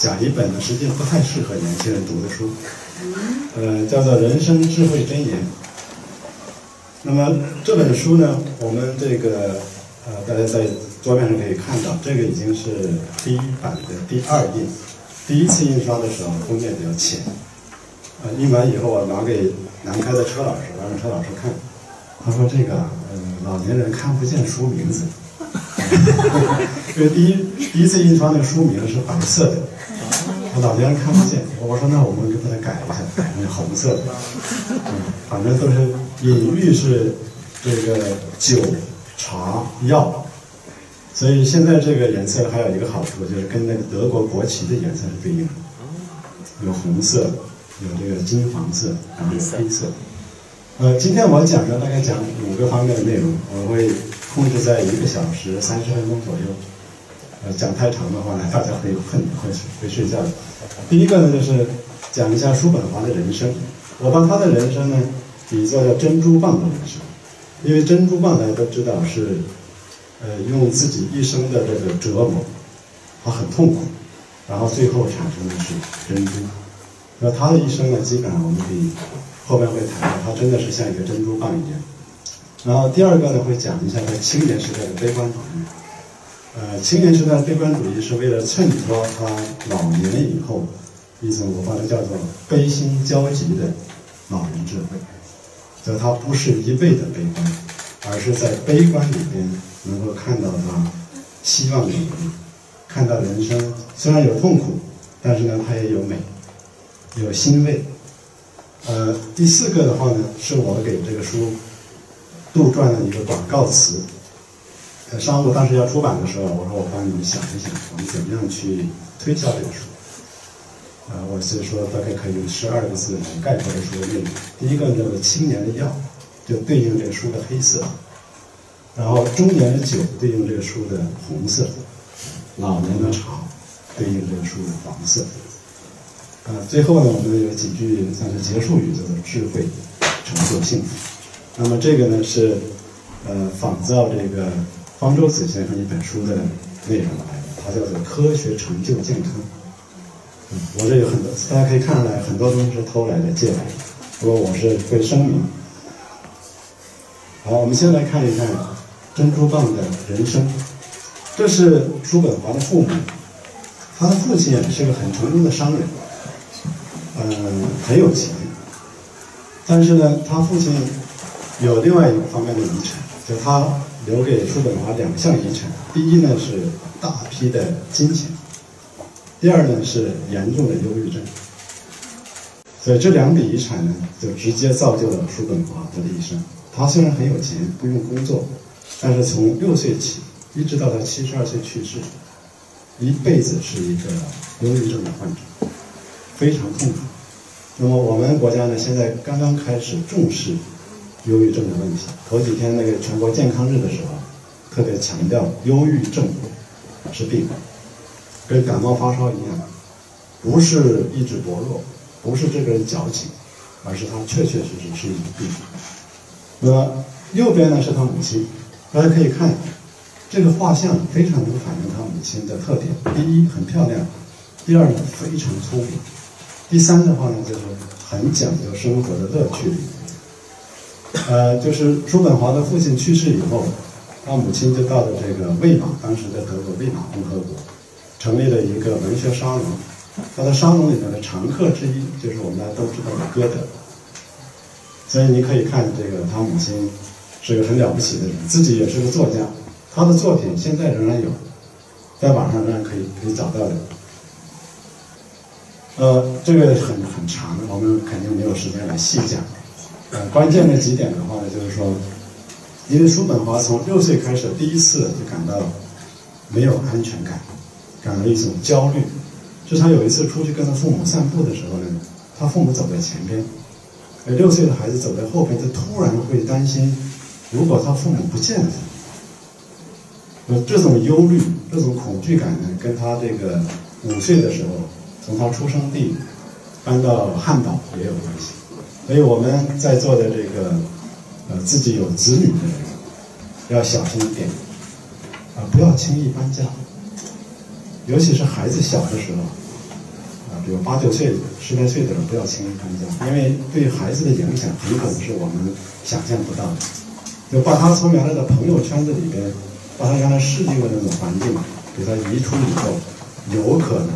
讲一本呢，实际不太适合年轻人读的书，呃，叫做《人生智慧箴言》。那么这本书呢，我们这个呃，大家在桌面上可以看到，这个已经是第一版的第二印。第一次印刷的时候，封面比较浅，呃，印完以后我拿给南开的车老师，让车老师看，他说这个呃老年人看不见书名字，因为第一第一次印刷那个书名是白色的，我老年人看不见。我说那我们就把它改一下，改成红色的，嗯，反正都是隐喻是这个酒、茶、药。所以现在这个颜色还有一个好处，就是跟那个德国国旗的颜色是对应的，有红色，有这个金黄色，然后有黑色。呃，今天我讲的，大概讲五个方面的内容，我会控制在一个小时三十分钟左右。呃，讲太长的话呢，大家会困，会会睡觉的。第一个呢，就是讲一下叔本华的人生。我把他的人生呢，比作叫珍珠蚌的人生，因为珍珠蚌大家都知道是。呃，用自己一生的这个折磨，他很痛苦，然后最后产生的是珍珠。那他的一生呢，基本上我们可以后面会谈到，他真的是像一个珍珠蚌一样。然后第二个呢，会讲一下他青年时代的悲观主义。呃，青年时代悲观主义是为了衬托他老年以后一种我把它叫做悲心交集的老人智慧，就他不是一味的悲观，而是在悲观里边。能够看到他希望的一面，看到人生虽然有痛苦，但是呢，他也有美，有欣慰。呃，第四个的话呢，是我给这个书杜撰的一个广告词。呃，商务当时要出版的时候，我说我帮你们想一想，我们怎么样去推销这个书。呃，我是说大概可以用十二个字来概括这书的内容。第一个叫做，青年的药，就对应这个书的黑色。然后中年的酒对应这个书的红色，老年的茶对应这个书的黄色。啊，最后呢，我们有几句算是结束语，叫做智慧成就幸福。那么这个呢是呃仿造这个方舟子先生一本书的内容来的，它叫做科学成就健康。嗯，我这有很多，大家可以看出来，很多东西是偷来的、借来的，不过我是会声明。好，我们先来看一看。珍珠蚌的人生，这是叔本华的父母。他的父亲是个很成功的商人，嗯，很有钱。但是呢，他父亲有另外一个方面的遗产，就他留给叔本华两项遗产。第一呢是大批的金钱，第二呢是严重的忧郁症。所以这两笔遗产呢，就直接造就了叔本华他的一生。他虽然很有钱，不用工作。但是从六岁起，一直到他七十二岁去世，一辈子是一个忧郁症的患者，非常痛苦。那么我们国家呢，现在刚刚开始重视忧郁症的问题。头几天那个全国健康日的时候，特别强调忧郁症是病，跟感冒发烧一样，不是意志薄弱，不是这个人矫情，而是他确确实实是一种病。那么右边呢是他母亲。大家可以看，这个画像非常能反映他母亲的特点。第一，很漂亮；第二呢，非常聪明；第三的话呢，就是很讲究生活的乐趣。呃，就是叔本华的父亲去世以后，他母亲就到了这个魏玛，当时的德国魏玛共和国，成立了一个文学沙龙。他的沙龙里面的常客之一，就是我们大家都知道的歌德。所以你可以看这个他母亲。是个很了不起的人，自己也是个作家，他的作品现在仍然有，在网上仍然可以可以找到的。呃，这个很很长，我们肯定没有时间来细讲。呃，关键的几点的话呢，就是说，因为叔本华从六岁开始，第一次就感到没有安全感，感到一种焦虑。就他有一次出去跟他父母散步的时候呢，他父母走在前边，而六岁的孩子走在后边，他突然会担心。如果他父母不见了，呃，这种忧虑、这种恐惧感呢，跟他这个五岁的时候从他出生地搬到汉堡也有关系。所以我们在座的这个呃自己有子女的人要小心一点，啊，不要轻易搬家，尤其是孩子小的时候，啊比如八九岁、十来岁的人不要轻易搬家，因为对孩子的影响很可能是我们想象不到的。就把他从原来的朋友圈子里边，把他原来适应的那种环境给他移出以后，有可能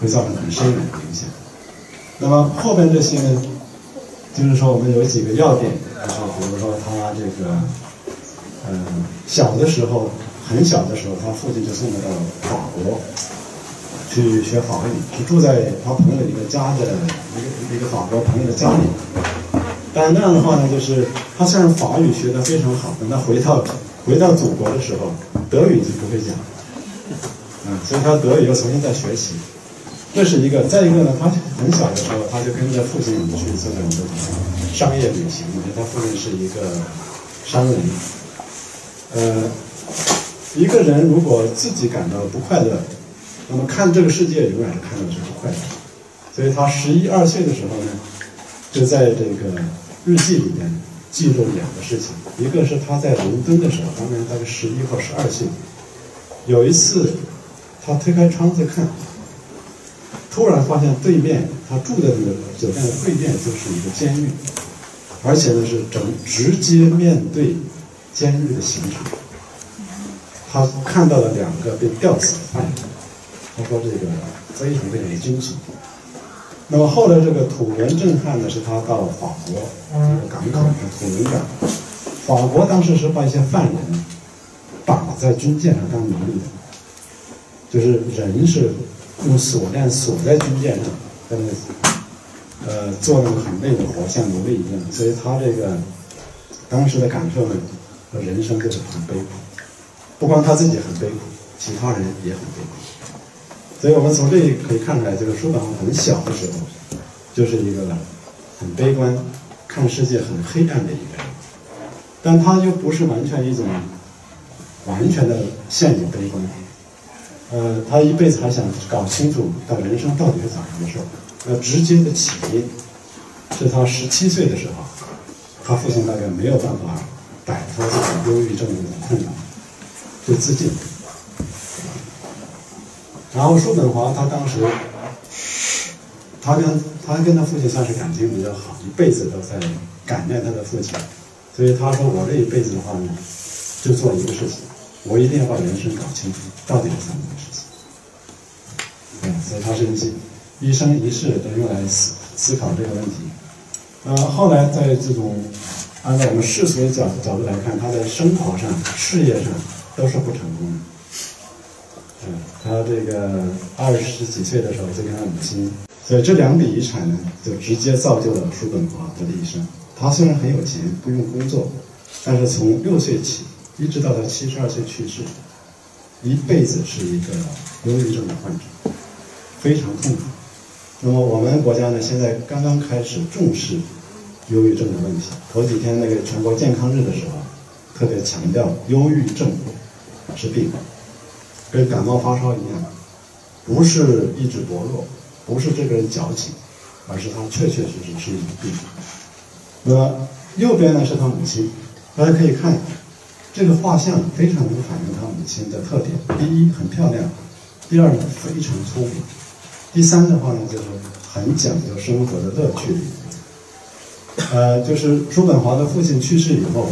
会造成很深远的影响。那么后边这些呢，就是说我们有几个要点，就是比如说他这个，嗯，小的时候，很小的时候，他父亲就送他到法国去学法语，是住在他朋友一个家的一个一个法国朋友的家里。但那样的话呢，就是他虽然法语学得非常好，等他回到回到祖国的时候，德语就不会讲，嗯，所以他德语又重新再学习。这是一个，再一个呢，他很小的时候他就跟着父亲去这种这种商业旅行，因为他父亲是一个商人。呃，一个人如果自己感到不快乐，那么看这个世界永远是看到是不快乐。所以他十一二岁的时候呢，就在这个日记里面记录两个事情，一个是他在伦敦的时候，当年大概十一或十二岁，有一次他推开窗子看。突然发现对面他住的那个酒店的对面就是一个监狱，而且呢是整直接面对监狱的刑场。他看到了两个被吊死的犯人，他说这个非常非常的惊悚。那么后来这个土伦震撼呢，是他到法国这个港口的土伦港，法国当时是把一些犯人绑在军舰上当奴隶的，就是人是。用锁链锁在军舰上，在那呃做那个很累的活，像奴隶一样。所以他这个当时的感受呢，和人生就是很悲苦。不光他自己很悲苦，其他人也很悲苦。所以我们从这里可以看出来，这个叔本很小的时候，就是一个很悲观、看世界很黑暗的一个人。但他又不是完全一种完全的陷入悲观。呃，他一辈子还想搞清楚他人生到底是咋回事。那直接的起因是他十七岁的时候，他父亲大概没有办法摆脱这种忧郁症的困扰，就自尽。然后叔本华他当时，他跟他跟他父亲算是感情比较好，一辈子都在感念他的父亲，所以他说我这一辈子的话呢，就做一个事情。我一定要把人生搞清楚，到底是怎么回事？嗯，所以他是一一生一世都用来思思考这个问题。呃，后来在这种按照我们世俗的角角度来看，他在生活上、事业上都是不成功的。嗯，他这个二十几岁的时候就跟他母亲，所以这两笔遗产呢，就直接造就了叔本华的一生。他虽然很有钱，不用工作，但是从六岁起。一直到他七十二岁去世，一辈子是一个忧郁症的患者，非常痛苦。那么我们国家呢，现在刚刚开始重视忧郁症的问题。头几天那个全国健康日的时候，特别强调忧郁症是病，跟感冒发烧一样，不是意志薄弱，不是这个人矫情，而是他确确实实是一种病。那么右边呢是他母亲，大家可以看一下。这个画像非常能反映他母亲的特点：第一，很漂亮；第二呢，非常聪明；第三的话呢，就是很讲究生活的乐趣。呃，就是叔本华的父亲去世以后，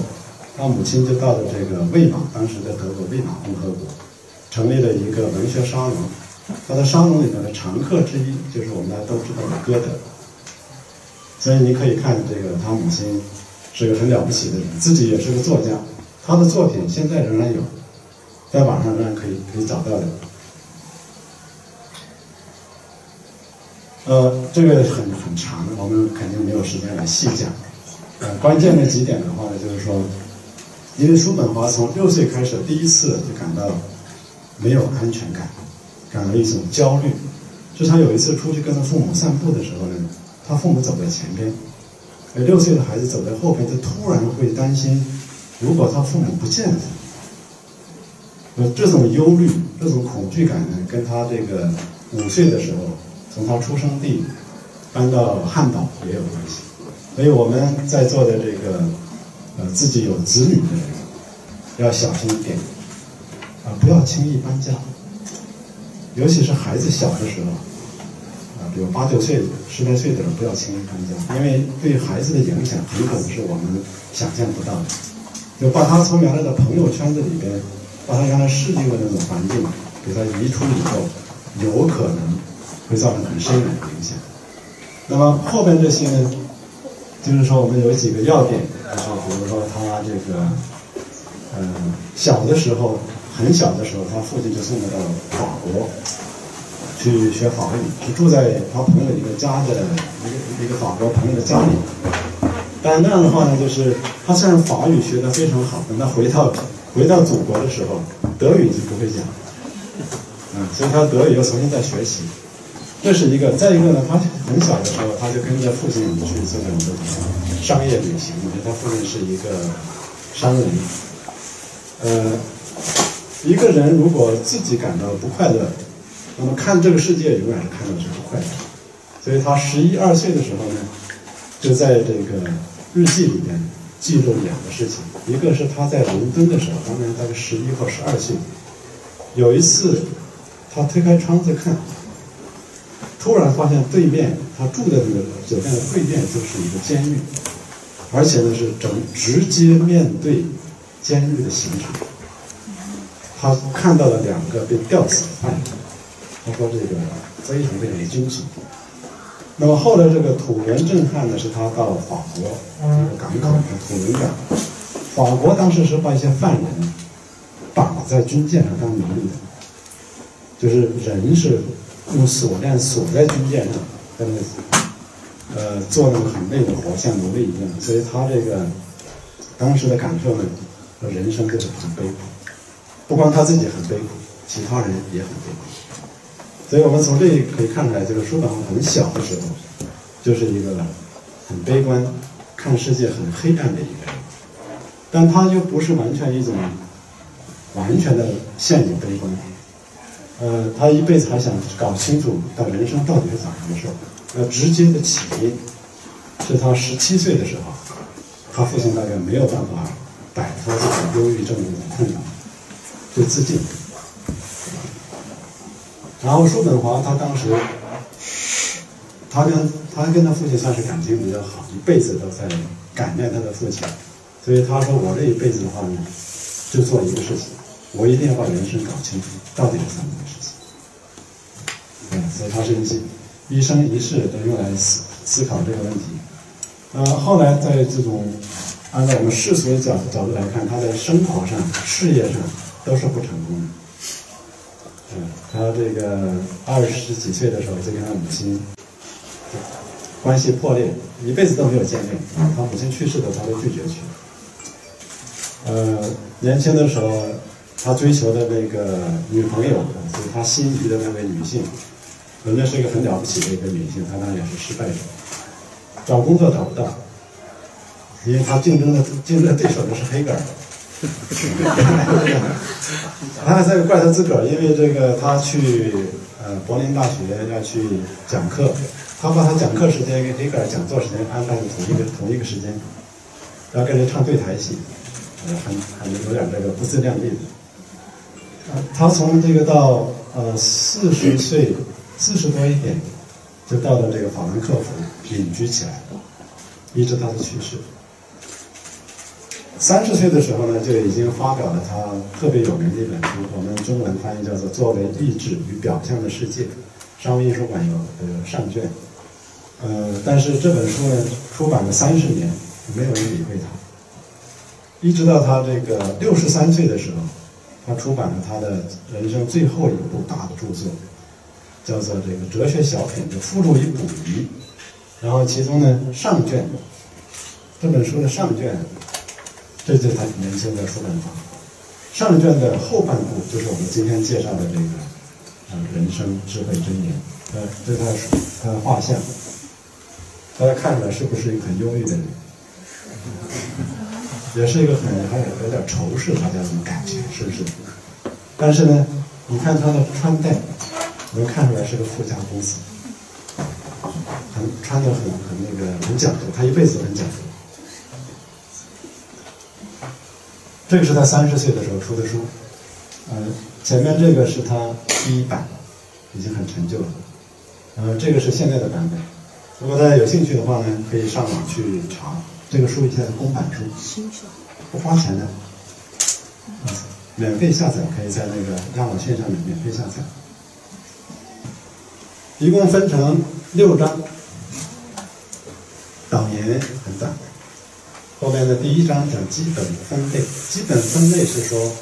他母亲就到了这个魏玛，当时在德国魏玛共和国，成立了一个文学沙龙。他的沙龙里面的常客之一就是我们大家都知道的歌德。所以你可以看这个，他母亲是个很了不起的人，自己也是个作家。他的作品现在仍然有，在网上仍然可以可以找到的。呃，这个很很长，我们肯定没有时间来细讲。呃，关键的几点的话呢，就是说，因为叔本华从六岁开始，第一次就感到没有安全感，感到一种焦虑。就他有一次出去跟他父母散步的时候呢，他父母走在前边，而六岁的孩子走在后边，他突然会担心。如果他父母不见了，呃，这种忧虑、这种恐惧感呢，跟他这个五岁的时候从他出生地搬到汉堡也有关系。所以我们在座的这个呃自己有子女的人要小心一点，啊，不要轻易搬家，尤其是孩子小的时候，啊，比如八九岁、十来岁的人不要轻易搬家，因为对孩子的影响很可能是我们想象不到的。就把他从原来的朋友圈子里边，把他原来适应的那种环境给他移出以后，有可能会造成很深远的影响。那么后边这些呢，就是说我们有几个要点，就是比如说他这个，嗯，小的时候，很小的时候，他父亲就送他到法国去学法语，是住在他朋友一个家的一个一个法国朋友的家里。但那样的话呢，就是他虽然法语学得非常好，等他回到回到祖国的时候，德语就不会讲，嗯，所以他德语又重新再学习，这是一个。再一个呢，他很小的时候他就跟着父亲去这种这种商业旅行，因为他父亲是一个商人。呃，一个人如果自己感到不快乐，那么看这个世界永远是看到是不快乐。所以他十一二岁的时候呢。就在这个日记里面记录两个事情，一个是他在伦敦的时候，当年大概十一或十二岁，有一次他推开窗子看，突然发现对面他住的那个酒店的对面就是一个监狱，而且呢是整直接面对监狱的刑场，他看到了两个被吊死的犯人，他说这个非常非常的惊悚。那么后来这个土伦震撼的，是他到法国这个港口土伦港，法国当时是把一些犯人绑在军舰上当奴隶的，就是人是用锁链锁在军舰上，在那呃做那个很累的活，像奴隶一样。所以他这个当时的感受呢，人生就是很悲苦，不光他自己很悲苦，其他人也很悲苦。所以我们从这里可以看出来，就是叔本华很小的时候，就是一个很悲观、看世界很黑暗的一个人，但他又不是完全一种完全的陷入悲观。呃，他一辈子还想搞清楚到人生到底是咋回事。那直接的起因是他十七岁的时候，他父亲大概没有办法摆脱这种忧郁症的困扰，就自尽。然后叔本华他当时，他跟他跟他父亲算是感情比较好，一辈子都在感念他的父亲，所以他说我这一辈子的话呢，就做一个事情，我一定要把人生搞清楚，到底是怎么个事情。嗯，所以他是一一生一世都用来思思考这个问题。呃，后来在这种按照我们世俗的角角度来看，他在生活上、事业上都是不成功的。嗯，他这个二十几岁的时候就跟他母亲关系破裂，一辈子都没有见面。他母亲去世的，他都拒绝去。呃，年轻的时候，他追求的那个女朋友，就是他心仪的那位女性，人家是一个很了不起的一个女性，他当然也是失败者。找工作找不到，因为他竞争的竞争对手就是黑格尔。他还在怪他自个儿，因为这个他去呃柏林大学要去讲课，他把他讲课时间跟黑格尔讲座时间安排在同一个同一个时间，要跟人唱对台戏，呃，很很有点这个不自量力的。他从这个到呃四十岁四十多一点，就到了这个法兰克福隐居起来，一直到他去世。三十岁的时候呢，就已经发表了他特别有名的一本书，我们中文翻译叫做《作为意志与表象的世界》，商务印书馆有呃上卷。呃，但是这本书呢，出版了三十年，没有人理会他。一直到他这个六十三岁的时候，他出版了他的人生最后一部大的著作，叫做这个《哲学小品》的附录与补遗。然后其中呢，上卷这本书的上卷。这就是他年轻的出版法。上卷的后半部就是我们今天介绍的这个，呃，人生智慧箴言。呃，这是他的他的画像，大家看出来是不是一个很忧郁的人？也是一个很还有有点仇视大家这种感觉，是不是？但是呢，你看他的穿戴，能看出来是个富家公子，很穿的很很那个很讲究，他一辈子很讲究。这个是他三十岁的时候出的书，呃，前面这个是他第一版，已经很陈旧了，呃，这个是现在的版本。如果大家有兴趣的话呢，可以上网去查。这个书现在公版书，不花钱的，啊，免费下载，可以在那个亚马逊上面免费下载。一共分成六章，导言很短。后面的第一章讲基本分类，基本分类是说，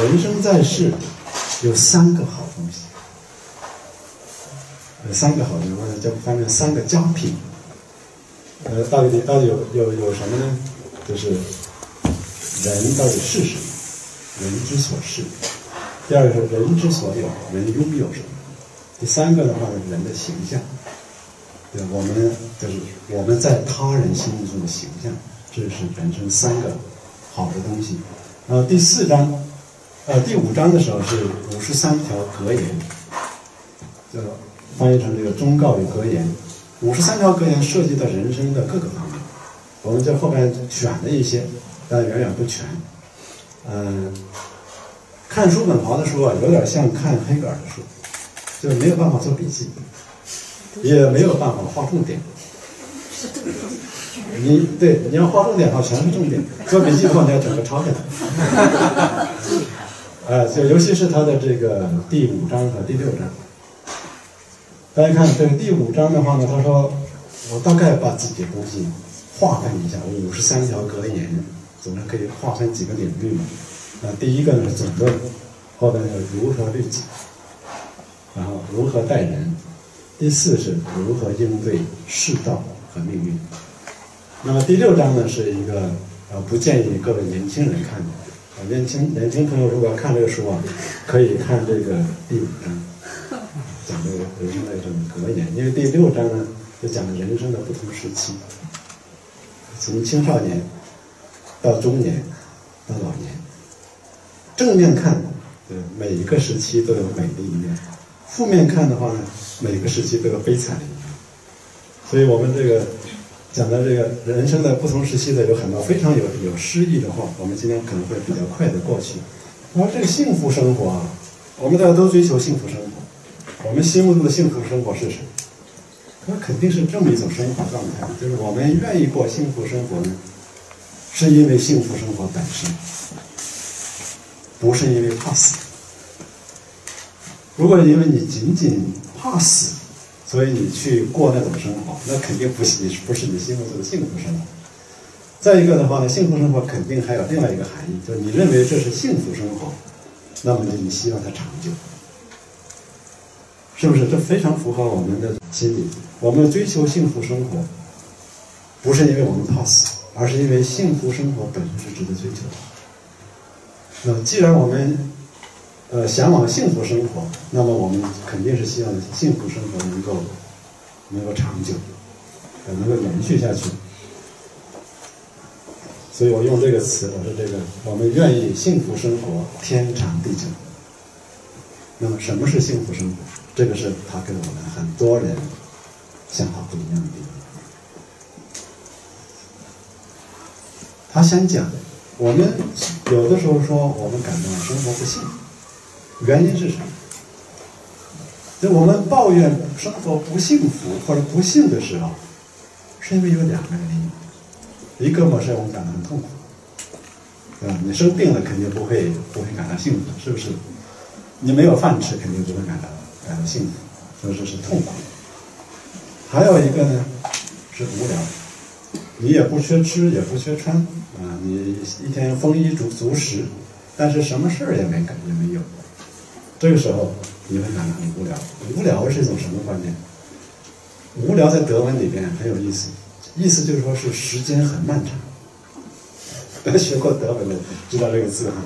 人生在世有三个好东西，有三个好东西，或者叫分为三个佳品。呃，到底到底有有有什么呢？就是人到底是什么？人之所是。第二个是人之所有，人拥有什么？第三个的话呢，人的形象。对，我们就是我们在他人心目中的形象，这是人生三个好的东西。然后第四章，呃，第五章的时候是五十三条格言，就翻译成这个忠告与格言。五十三条格言涉及到人生的各个方面，我们在后边选了一些，但远远不全。嗯，看叔本华的书啊，有点像看黑格尔的书，就没有办法做笔记，也没有办法画重点。你对你要画重点的话，全是重点；做笔记的话，你要整个抄下来。呃，就尤其是他的这个第五章和第六章。大家看这个第五章的话呢，他说：“我大概把自己的东西划分一下，五十三条格言，总是可以划分几个领域嘛。啊，第一个呢是总论，后边是如何律己，然后如何待人，第四是如何应对世道和命运。那么第六章呢是一个呃，不建议各位年轻人看的。啊，年轻年轻朋友如果要看这个书啊，可以看这个第五章。”讲这个人生的这种格言，因为第六章呢，就讲人生的不同时期，从青少年到中年到老年。正面看，呃，每一个时期都有美的一面；负面看的话呢，每个时期都有悲惨的一面。所以我们这个讲的这个人生的不同时期的有很多非常有有诗意的话，我们今天可能会比较快的过去。那这个幸福生活啊，我们大家都追求幸福生活。我们心目中的幸福生活是什么？那肯定是这么一种生活状态，就是我们愿意过幸福生活呢，是因为幸福生活本身，不是因为怕死。如果因为你仅仅怕死，所以你去过那种生活，那肯定不是你不是你心目中的幸福生活。再一个的话呢，幸福生活肯定还有另外一个含义，就是你认为这是幸福生活，那么就你希望它长久。是不是这非常符合我们的心理？我们追求幸福生活，不是因为我们怕死，而是因为幸福生活本身是值得追求的。那既然我们呃向往幸福生活，那么我们肯定是希望幸福生活能够能够长久，呃能够延续下去。所以我用这个词，我说这个我们愿意幸福生活天长地久。那么什么是幸福生活？这个是他跟我们很多人想法不一样的地方。他先讲，我们有的时候说我们感到生活不幸，原因是什么？就我们抱怨生活不幸福或者不幸的时候，是因为有两个原因，一个嘛是我们感到很痛苦，对吧？你生病了肯定不会不会感到幸福，是不是？你没有饭吃肯定不会感到。感到幸福，所以说是痛苦。还有一个呢，是无聊。你也不缺吃，也不缺穿，啊，你一天丰衣足足食，但是什么事儿也没干，也没有。这个时候你会感到很无聊。无聊是一种什么观念？无聊在德文里边很有意思，意思就是说是时间很漫长。学过德文的知道这个字哈。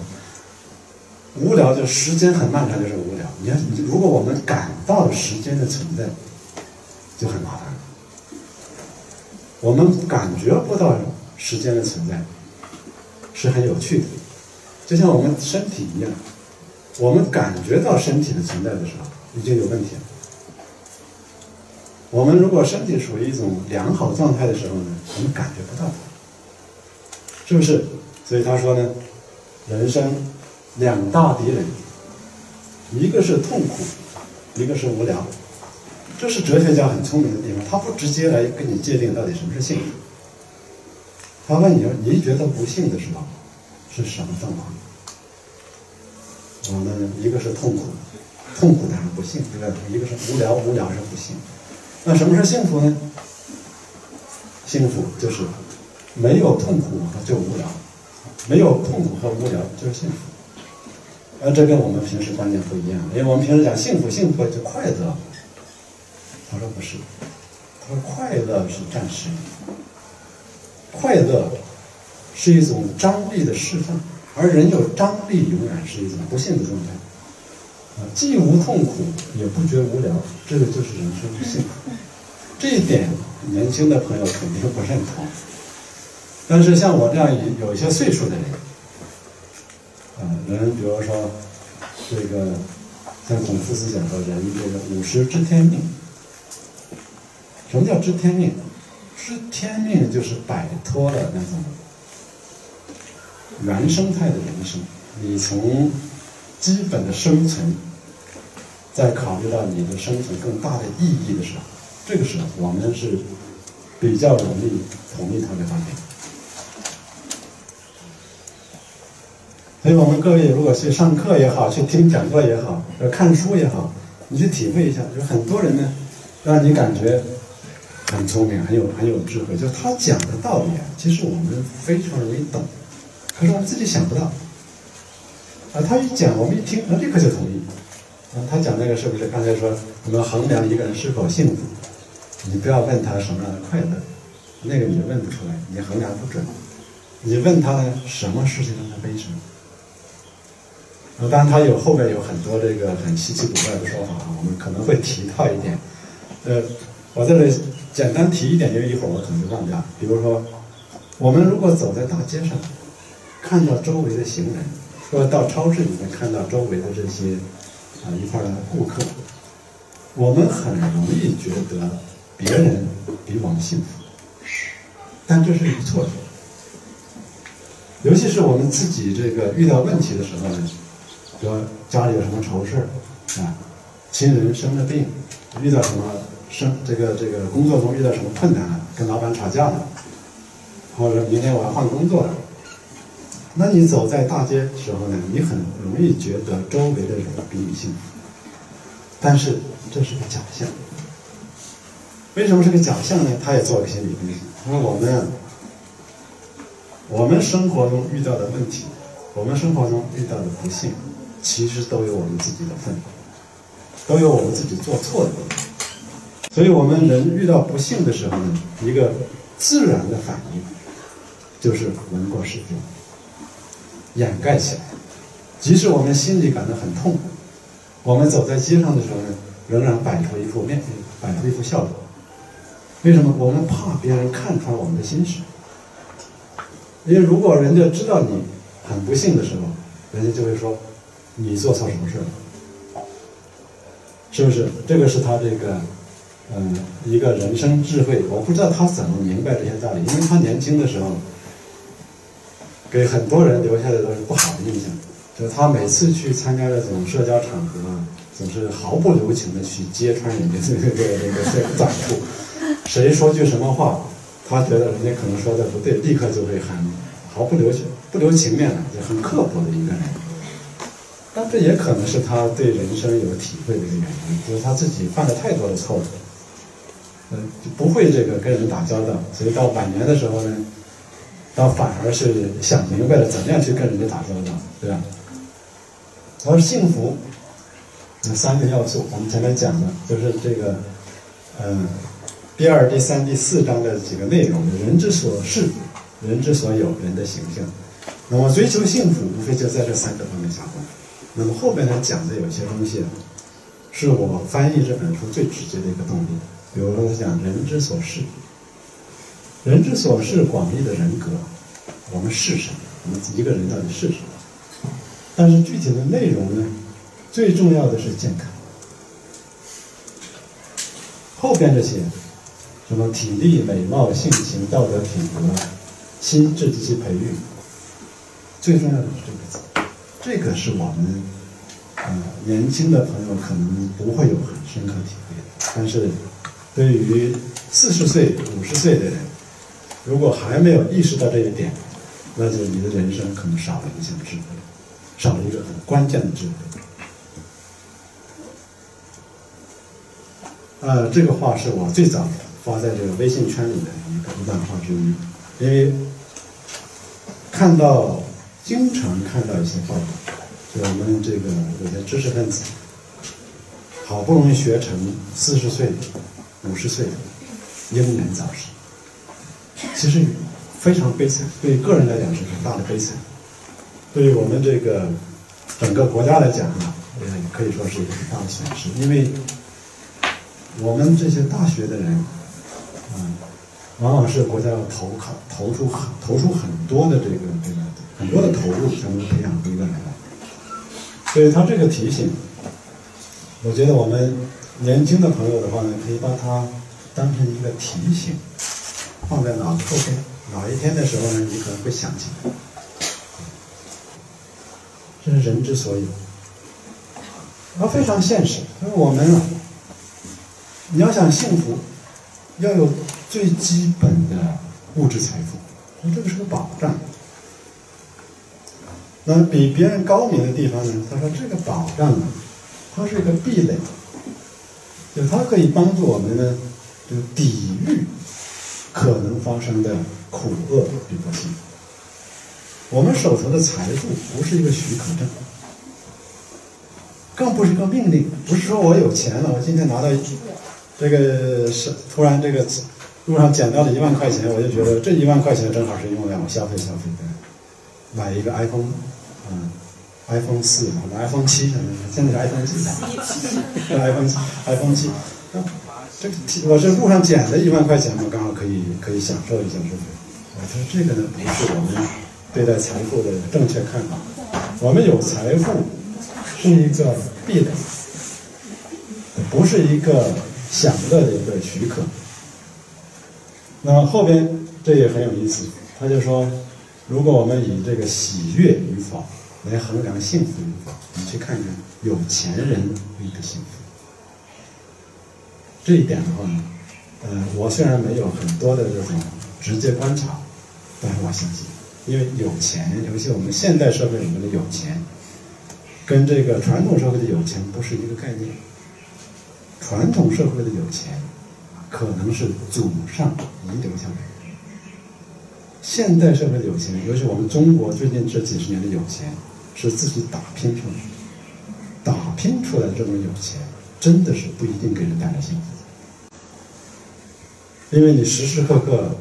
无聊就时间很漫长，就是无聊。你看，如果我们感到时间的存在，就很麻烦。我们感觉不到时间的存在，是很有趣的。就像我们身体一样，我们感觉到身体的存在的时候，已经有问题了。我们如果身体处于一种良好状态的时候呢，我们感觉不到它，是不是？所以他说呢，人生。两大敌人，一个是痛苦，一个是无聊。这是哲学家很聪明的地方，他不直接来跟你界定到底什么是幸福。他问你，你觉得不幸的时候是什么状况？我们一个是痛苦，痛苦当然不幸，对吧？一个是无聊，无聊是不幸。那什么是幸福呢？幸福就是没有痛苦就无聊，没有痛苦和无聊就是幸福。而这跟我们平时观念不一样，因为我们平时讲幸福，幸福就快乐。他说不是，他说快乐是暂时，快乐是一种张力的释放，而人有张力永远是一种不幸的状态。啊，既无痛苦，也不觉无聊，这个就是人生的幸福。这一点，年轻的朋友肯定不认同。但是像我这样有有一些岁数的人，啊，人比如说这个像孔夫子讲的，人这个五十知天命。什么叫知天命？知天命就是摆脱了那种原生态的人生，你从基本的生存，再考虑到你的生存更大的意义的时候。这个时候，我们是比较容易同意他的观点。所以我们各位如果去上课也好，去听讲座也好，呃，看书也好，你去体会一下，就很多人呢，让你感觉很聪明，很有很有智慧。就他讲的道理啊，其实我们非常容易懂，可是我们自己想不到。啊，他一讲，我们一听，那立刻就同意。啊，他讲那个是不是刚才说我们衡量一个人是否幸福？你不要问他什么样的快乐，那个你问不出来，你衡量不准。你问他什么事情让他悲伤？呃，当然他有后面有很多这个很稀奇古怪的说法啊，我们可能会提到一点。呃，我这里简单提一点，因为一会儿我可能就忘掉。比如说，我们如果走在大街上，看到周围的行人，或者到超市里面看到周围的这些啊一块的顾客，我们很容易觉得。别人比我们幸福，但这是一个错觉。尤其是我们自己这个遇到问题的时候呢，说家里有什么愁事儿啊，亲人生了病，遇到什么生这个这个工作中遇到什么困难了，跟老板吵架了，或者明天我要换工作了，那你走在大街时候呢，你很容易觉得周围的人比你幸福，但是这是个假象。为什么是个假象呢？他也做了心理分析。他说：“我们，我们生活中遇到的问题，我们生活中遇到的不幸，其实都有我们自己的份，都有我们自己做错的地方。所以，我们人遇到不幸的时候呢，一个自然的反应就是闻过是非，掩盖起来。即使我们心里感到很痛苦，我们走在街上的时候呢，仍然摆出一副面，摆出一副笑容。”为什么我们怕别人看穿我们的心事？因为如果人家知道你很不幸的时候，人家就会说你做错什么事了，是不是？这个是他这个嗯一个人生智慧。我不知道他怎么明白这些道理，因为他年轻的时候给很多人留下的都是不好的印象，就是他每次去参加这种社交场合啊，总是毫不留情的去揭穿人家这个这个这个短处。谁说句什么话，他觉得人家可能说的不对，立刻就会很毫不留情、不留情面的，就很刻薄的一个人。但这也可能是他对人生有体会的一个原因，就是他自己犯了太多的错误，嗯，就不会这个跟人打交道，所以到晚年的时候呢，倒反而是想明白了怎么样去跟人家打交道，对吧？而幸福，有三个要素，我们前面讲的就是这个，嗯。第二、第三、第四章的几个内容：人之所是，人之所有，人的形象。那么追求幸福，无非就在这三个方面下功夫。那么后边呢讲的有些东西，是我翻译这本书最直接的一个动力。比如说他讲人之所是，人之所是广义的人格，我们是什么？我们一个人到底是什么？但是具体的内容呢，最重要的是健康。后边这些。什么体力、美貌、性情、道德品格、心智这些培育，最重要的是这个字，这个是我们呃年轻的朋友可能不会有很深刻体会的。但是对于四十岁、五十岁的人，如果还没有意识到这一点，那就你的人生可能少了一项智慧，少了一个很关键的智慧。呃，这个话是我最早发在这个微信圈里的一个一段话之一，因为看到经常看到一些报道，就我们这个有些知识分子，好不容易学成四十岁、五十岁，英年早逝，其实非常悲惨，对个人来讲是很大的悲惨，对于我们这个整个国家来讲呢，也可以说是一个很大的损失，因为。我们这些大学的人，嗯，往往是国家要投考投出很投出很多的这个这个很多的投入才能培养出一个人来。所以他这个提醒，我觉得我们年轻的朋友的话呢，可以把它当成一个提醒，放在脑子后边，哪一天的时候呢，你可能会想起来。这是人之所有，它非常现实，因为我们啊。你要想幸福，要有最基本的物质财富，那这个是个保障。那比别人高明的地方呢？他说这个保障呢，它是一个壁垒，就它可以帮助我们呢，就抵御可能发生的苦厄与不幸。我们手头的财富不是一个许可证，更不是一个命令，不是说我有钱了，我今天拿到。这个是突然这个路上捡到了一万块钱，我就觉得这一万块钱正好是用来我消费消费的，买一个 iPhone，嗯，iPhone 四或者 iPhone 七，现在是 iPhone 几？iPhone 七，iPhone 七。这个我是路上捡的一万块钱嘛，刚好可以可以享受一下，是不是？我说这个呢不是我们对待财富的正确看法。我们有财富是一个壁垒，不是一个。享乐的一个许可。那么后边这也很有意思，他就说，如果我们以这个喜悦与否来衡量幸福与否，你去看看有钱人的一个幸福。这一点的话呢，呃，我虽然没有很多的这种直接观察，但是我相信，因为有钱，尤其我们现代社会里面的有钱，跟这个传统社会的有钱不是一个概念。传统社会的有钱，可能是祖上遗留下来的。现代社会的有钱，尤其我们中国最近这几十年的有钱，是自己打拼出来的。打拼出来的这种有钱，真的是不一定给人带来幸福。因为你时时刻刻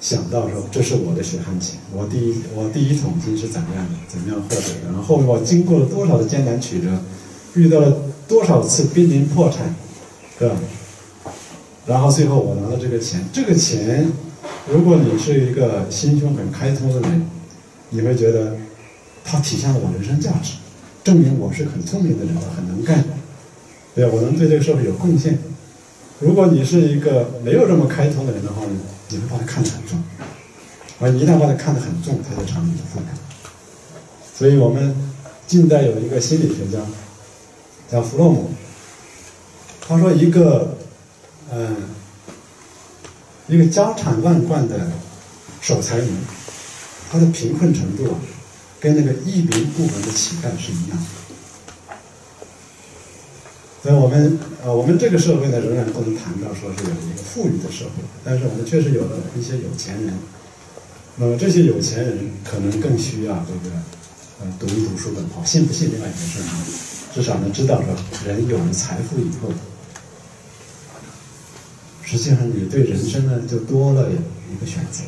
想到说，这是我的血汗钱，我第一我第一桶金是怎么样的，怎么样获得的，然后我经过了多少的艰难曲折，遇到了多少次濒临破产。对吧？然后最后我拿到这个钱，这个钱，如果你是一个心胸很开通的人，你会觉得，它体现了我人生价值，证明我是很聪明的人，很能干，对吧？我能对这个社会有贡献。如果你是一个没有这么开通的人的话呢，你会把它看得很重，而你一旦把它看得很重，它就成你的负担。所以我们近代有一个心理学家，叫弗洛姆。他说：“一个，嗯，一个家产万贯的守财奴，他的贫困程度啊，跟那个一民部门的乞丐是一样的。所以我们，呃，我们这个社会呢，仍然不能谈到说是有一个富裕的社会，但是我们确实有了一些有钱人。那么这些有钱人可能更需要这个，呃，读一读书本，好，信不信另外一回事啊。至少呢，知道说人有了财富以后。”实际上，你对人生呢就多了一个选择，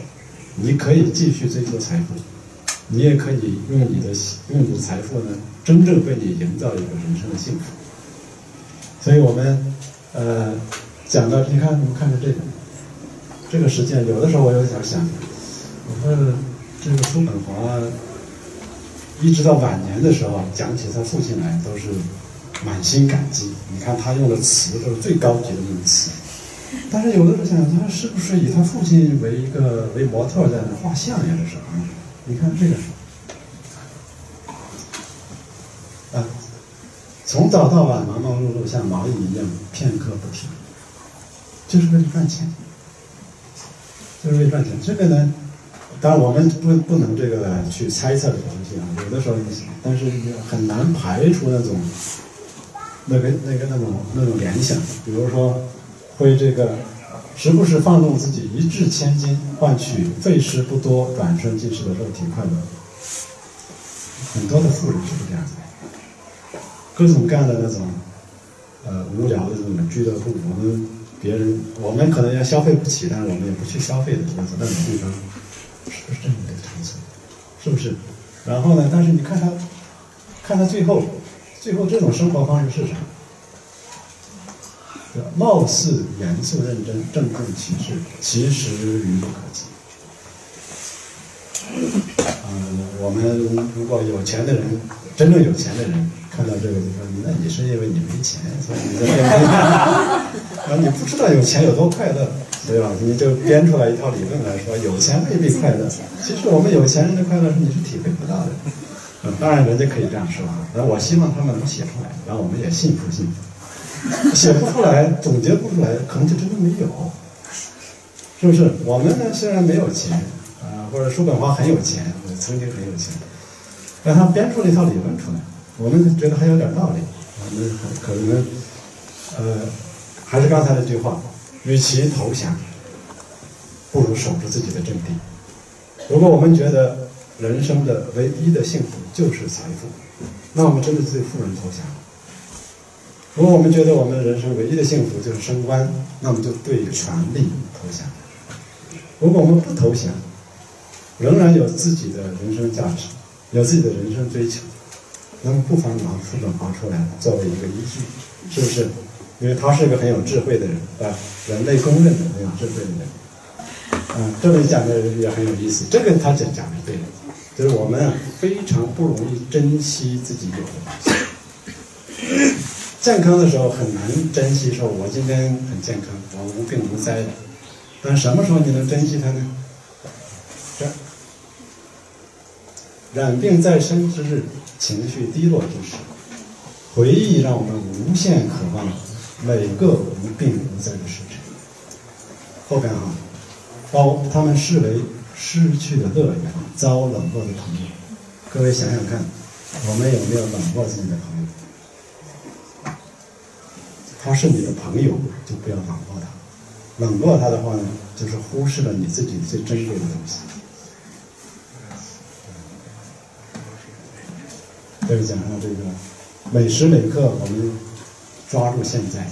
你可以继续追求财富，你也可以用你的用你的财富呢，真正为你营造一个人生的幸福。所以我们呃讲到，你看，我们看看这个这个实践，有的时候我有点想，我说这个叔本华一直到晚年的时候讲起他父亲来，都是满心感激。你看他用的词都是最高级的那种词。但是有的人想，他是不是以他父亲为一个为模特在那画像呀？这是啊，你看这个，啊，从早到晚忙忙碌碌，像蚂蚁一样，片刻不停。就是为了赚钱，就是为了赚钱。这个呢，当然我们不不能这个去猜测这个东西啊，有的时候，但是很难排除那种那个那个那种那种联想，比如说会这个时不时放纵自己一掷千金换取费时不多、转瞬即逝的肉体快乐。很多的富人就是这样子，各种各样的那种呃无聊的这种俱乐部，我们别人我们可能要消费不起，但是我们也不去消费的那种那种地方，是不是这么一个场所？是不是？然后呢？但是你看他，看他最后，最后这种生活方式是什么？貌似严肃认真、郑重其事，其实愚不可及。嗯，我们如果有钱的人，真正有钱的人看到这个就说：“那你是因为你没钱，所以你在变啊，你不知道有钱有多快乐，对吧？你就编出来一套理论来说，有钱未必快乐。其实我们有钱人的快乐是你是体会不到的。嗯，当然人家可以这样说啊，那我希望他们能写出来，然后我们也幸福幸福。写不出来，总结不出来，可能就真的没有，是不是？我们呢，虽然没有钱。啊或者叔本华很有钱，曾经很有钱，但他编出了一套理论出来，我们觉得还有点道理。我们可能，呃，还是刚才那句话，与其投降，不如守住自己的阵地。如果我们觉得人生的唯一的幸福就是财富，那我们真的对富人投降；如果我们觉得我们人生唯一的幸福就是升官，那我们就对权力投降；如果我们不投降，仍然有自己的人生价值，有自己的人生追求，那么不妨拿书本拿出来作为一个依据，是不是？因为他是一个很有智慧的人，啊，人类公认的很有智慧的人。嗯，这里讲的也很有意思，这个他讲讲的对，就是我们啊非常不容易珍惜自己有的东西。健康的时候很难珍惜，说我今天很健康，我无病无灾的。但什么时候你能珍惜它呢？这。染病在身之日，情绪低落之时，回忆让我们无限渴望每个无病无灾的时辰。后边啊，把他们视为失去的乐园，遭冷落的朋友。各位想想看，我们有没有冷落自己的朋友？他是你的朋友，就不要冷落他。冷落他的话呢，就是忽视了你自己最珍贵的东西。这个讲到这个每时每刻，我们抓住现在，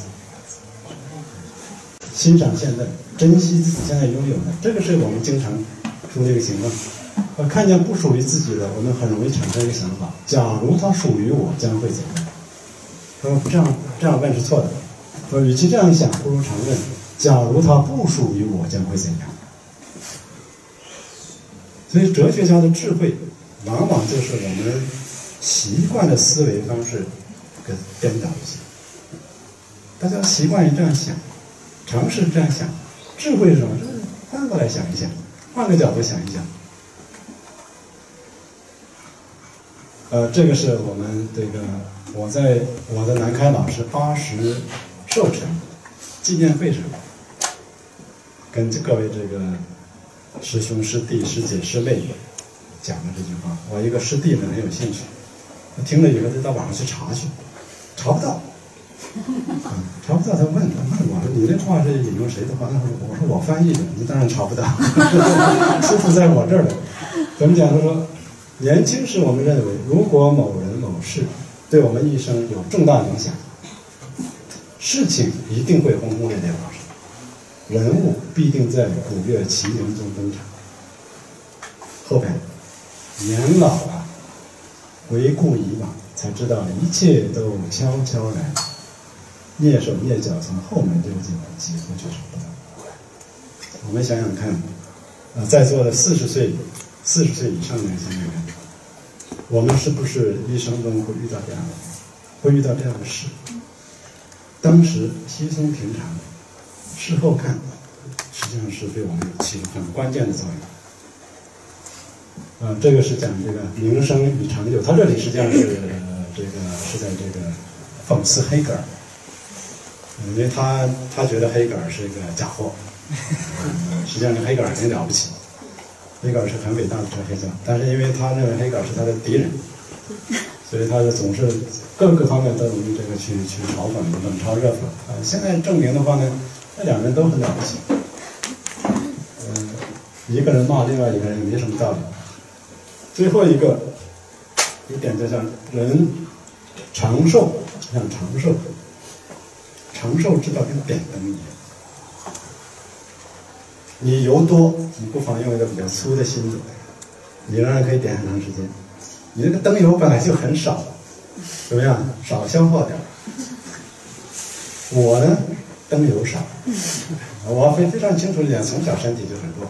欣赏现在，珍惜自己现在拥有的。这个是我们经常出的一个情况。呃，看见不属于自己的，我们很容易产生一个想法：假如它属于我，将会怎样？他说这样这样问是错的。说与其这样想，不如常问：假如它不属于我，将会怎样？所以哲学家的智慧，往往就是我们。习惯的思维方式跟颠倒一些，大家习惯于这样想，尝试这样想，智慧是什么？就是换过来想一想，换个角度想一想。呃，这个是我们这个我在我的南开老师八十寿辰纪念会上，跟各位这个师兄师弟师姐师妹讲的这句话。我一个师弟呢很有兴趣。听了以后，就到网上去查去，查不到，查不到。他问，他问我说：“你那话是引用谁的话？”他说我说：“我翻译的。”你当然查不到，出处在我这儿了。怎么讲？他说：“年轻时我们认为，如果某人某事对我们一生有重大影响，事情一定会轰轰烈烈发生，人物必定在古月奇人中登场。后边年老了。”回顾以往，才知道一切都悄悄然，蹑手蹑脚从后门溜进来，几乎就是不到。我们想想看，啊，在座的四十岁、四十岁以上的人想想看，我们是不是一生中会遇到这样的，会遇到这样的事？当时稀松平常，事后看，实际上是对我们起了很关键的作用。啊，这个是讲这个名声与成就。他这里实际上是这个是在这个讽刺黑格尔。因为他他觉得黑格尔是一个假货，实际上黑格尔很了不起，黑格尔是很伟大的哲学家，但是因为他认为黑格尔是他的敌人，所以他就总是各个方面都容易这个去去嘲讽、冷嘲热讽。啊，现在证明的话呢，那两个人都很了不起，嗯，一个人骂另外一个人也没什么道理。最后一个一点就像人长寿，像长寿。长寿之道跟点灯一样，你油多，你不妨用一个比较粗的芯子，你仍然可以点很长时间。你那个灯油本来就很少，怎么样？少消耗点我呢，灯油少，我非非常清楚一点，从小身体就很弱，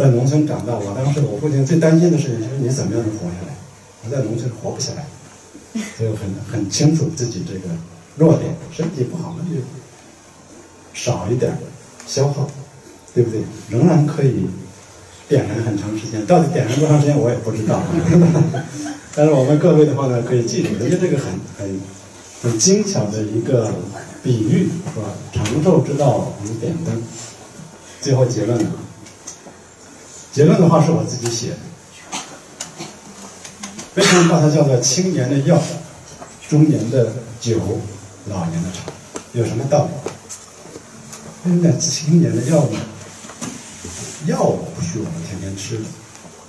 在农村长大，我当时我父亲最担心的事情就是你怎么样能活下来？我在农村活不下来，所以很很清楚自己这个。弱点，身体不好那就少一点消耗，对不对？仍然可以点燃很长时间，到底点燃多长时间我也不知道。但是我们各位的话呢，可以记住，人家这个很很很精巧的一个比喻，是吧？长寿之道如点灯。最后结论呢？结论的话是我自己写的。为什么把它叫做青年的药，中年的酒？老年的茶有什么道理？为什么青年的药呢？药不需我们天天吃的，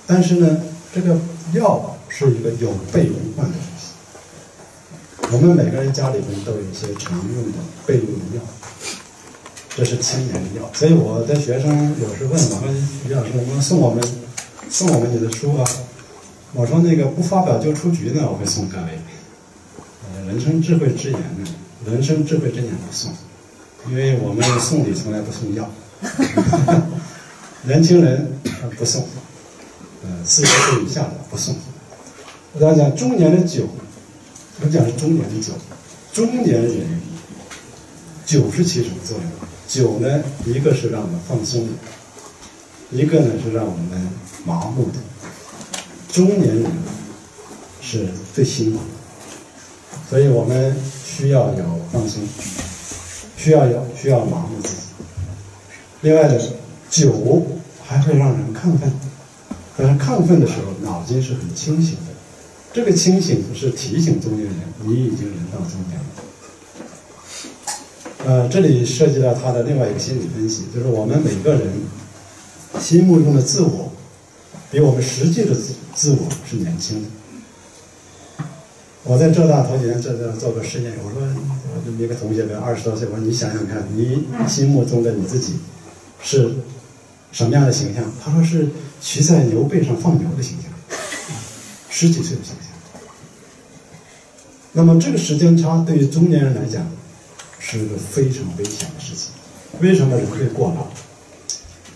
但是呢，这个药是一个有备无患的东西。我们每个人家里边都有一些常用的备用的药，这是青年的药。所以我的学生有时问我说：“于老师，能不能送我们送我们你的书啊？”我说：“那个不发表就出局呢，我会送各位。呃，人生智慧之言呢。”人生智慧之言不送，因为我们送礼从来不送药。年轻人不送，呃，四十岁以下的不送。我讲讲中年的酒，我讲是中年的酒，中年人酒是起什么作用？酒呢，一个是让我们放松的，一个呢是让我们麻木的。中年人是最辛苦的。所以我们需要有放松，需要有需要麻木自己。另外呢酒还会让人亢奋，但是亢奋的时候脑筋是很清醒的。这个清醒是提醒中年人，你已经人到中年了。呃，这里涉及到他的另外一个心理分析，就是我们每个人心目中的自我，比我们实际的自自我是年轻的。我在浙大头几年在这做个实验，我说我一个同学，比二十多岁，我说你想想看，你心目中的你自己是什么样的形象？他说是骑在牛背上放牛的形象，十几岁的形象。那么这个时间差对于中年人来讲是个非常危险的事情。为什么人会过老？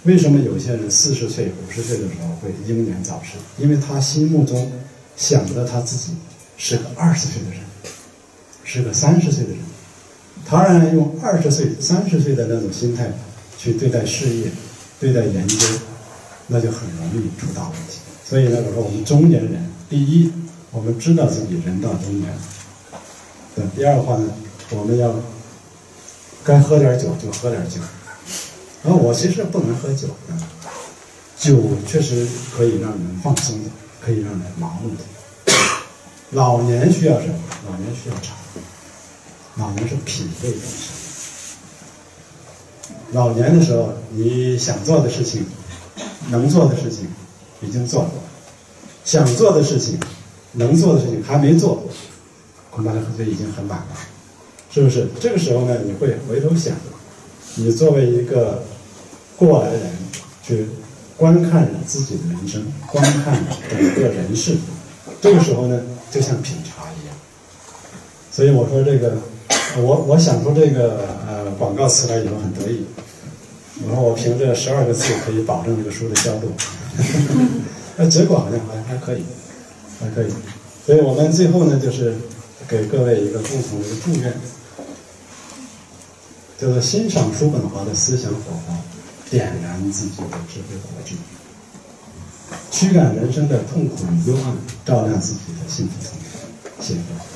为什么有些人四十岁、五十岁的时候会英年早逝？因为他心目中想着他自己。是个二十岁的人，是个三十岁的人，他然用二十岁、三十岁的那种心态去对待事业、对待研究，那就很容易出大问题。所以呢，我说我们中年人，第一，我们知道自己人到中年；对，第二的话呢，我们要该喝点酒就喝点酒。而我其实不能喝酒的，酒确实可以让人放松，可以让人麻木的。老年需要什么？老年需要茶。老年是品味人生。老年的时候，你想做的事情、能做的事情已经做了；想做的事情、能做的事情还没做，恐怕就已经很晚了，是不是？这个时候呢，你会回头想，你作为一个过来人，去观看自己的人生，观看整个人世，这个时候呢？就像品茶一样，所以我说这个，我我想出这个呃广告词来以后很得意，我说我凭这十二个字可以保证这个书的销路，那结果好像还还可以，还可以，所以我们最后呢就是给各位一个共同的一个祝愿，叫做欣赏叔本华的思想火花，点燃自己的智慧火炬。驱赶人生的痛苦与幽暗，照亮自己的幸福童年。谢谢。